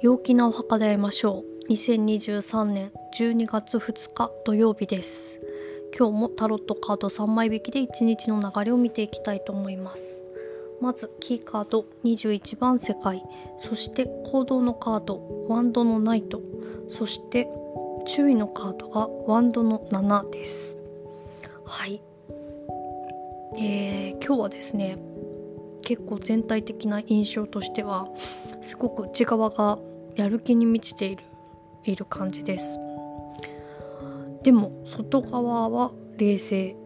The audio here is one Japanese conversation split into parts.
陽気なお墓で会いましょう。2023年12月2日土曜日です。今日もタロットカード3枚引きで1日の流れを見ていきたいと思います。まずキーカード21番世界。そして行動のカードワンドのナイト。そして注意のカードがワンドの7です。はい。えー、今日はですね結構全体的な印象としてはすごく内側がやる気に満ちているいる感じです。でも外側は冷静、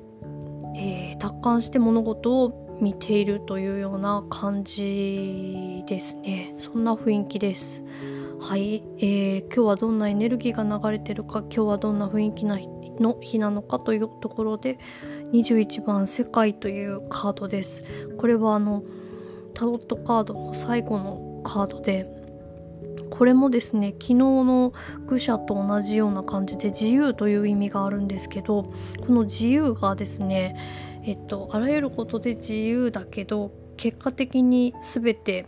えー、達観して物事を見ているというような感じですね。そんな雰囲気です。はい、えー、今日はどんなエネルギーが流れてるか今日はどんな雰囲気なの日なのかというところで21番「世界」というカードです。これはあのタロットカードの最後のカードでこれもですね昨日の愚者と同じような感じで自由という意味があるんですけどこの自由がですねえっとあらゆることで自由だけど結果的に全て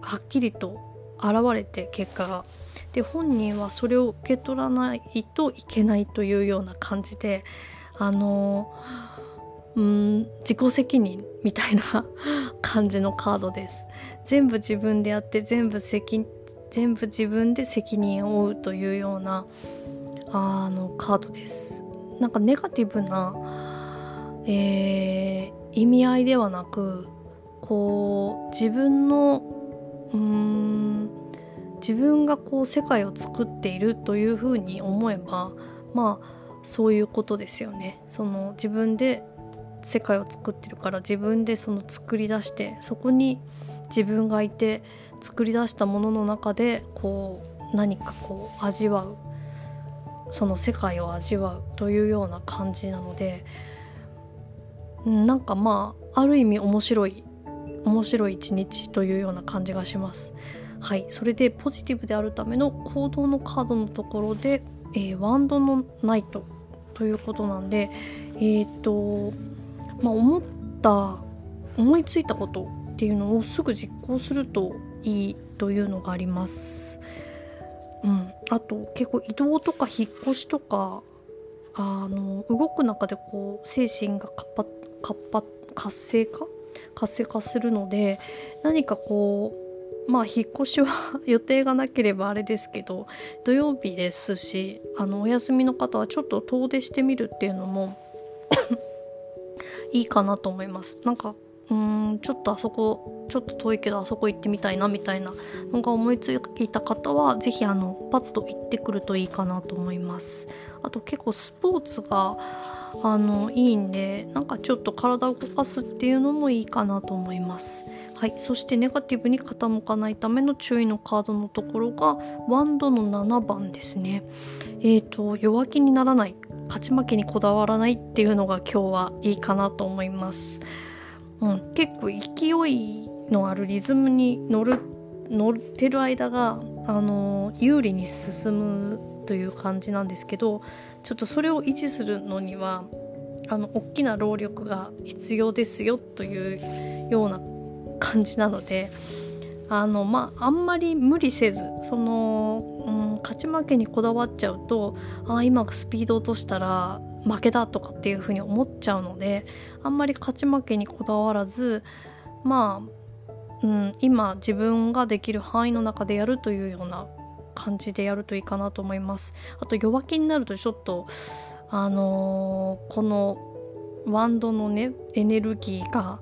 はっきりと現れて結果が。で本人はそれを受け取らないといけないというような感じであのうん自己責任みたいな 感じのカードです。全部自分でやって全部責全部自分で責任を負うというようなあのカードです。なんかネガティブな、えー、意味合いではなくこう自分のうん自分がこう世界を作っているというふうに思えばまあそういうことですよね。その自分で世界を作ってるから自分でその作り出してそこに自分がいて作り出したものの中でこう何かこう味わうその世界を味わうというような感じなのでなんかまあある意味面白い面白い一日というような感じがします。はい、それでポジティブであるための行動のカードのところで、えー、ワンドのナイトということなんでえっ、ー、とまあ思った思いついたことっていうのをすぐ実行するといいというのがあります。うん、あと結構移動とか引っ越しとかあの動く中でこう精神が活発活性化？活性化するので何かこうまあ引っ越しは 予定がなければあれですけど土曜日ですしあのお休みの方はちょっと遠出してみるっていうのもいいかなと思います。なんかうんちょっとあそこちょっと遠いけどあそこ行ってみたいなみたいなのが思いついた方は是非あのパッと行ってくるといいかなと思います。あと結構スポーツがあのいいんでなんかちょっと体を動かすっていうのもいいかなと思います。はいそしてネガティブに傾かないための注意のカードのところがワンドの7番ですね。えーと弱気にならない。勝ち負けにこだわらないっていうのが今日はいいかなと思います。うん、結構勢いのあるリズムに乗る乗ってる間があの有利に進むという感じなんですけどちょっとそれを維持するのにはあの大きな労力が必要ですよというような感じなのであのまああんまり無理せずその、う、勝ち負けにこだわっちゃうとああ今スピード落としたら負けだとかっていうふうに思っちゃうのであんまり勝ち負けにこだわらずまあ、うん、今自分ができる範囲の中でやるというような感じでやるといいかなと思います。あと弱気になるとちょっとあのー、このワンドのねエネルギーが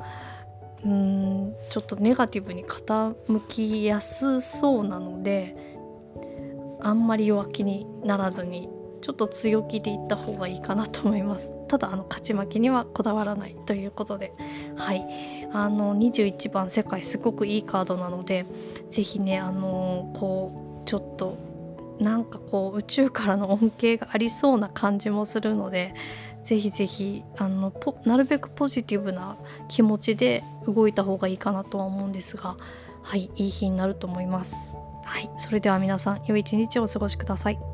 うんちょっとネガティブに傾きやすそうなのであんまり弱気にならずにちょっと強気でいった方がいいかなと思います。ただあの勝ち負けにはこだわらないということで。はい。あの21番世界すごくいいカードなので是非ねあのこうちょっとなんかこう宇宙からの恩恵がありそうな感じもするのでぜひぜひあのなるべくポジティブな気持ちで動いた方がいいかなとは思うんですがはいいい日になると思います。はい。それでは皆さん良い一日をお過ごしください。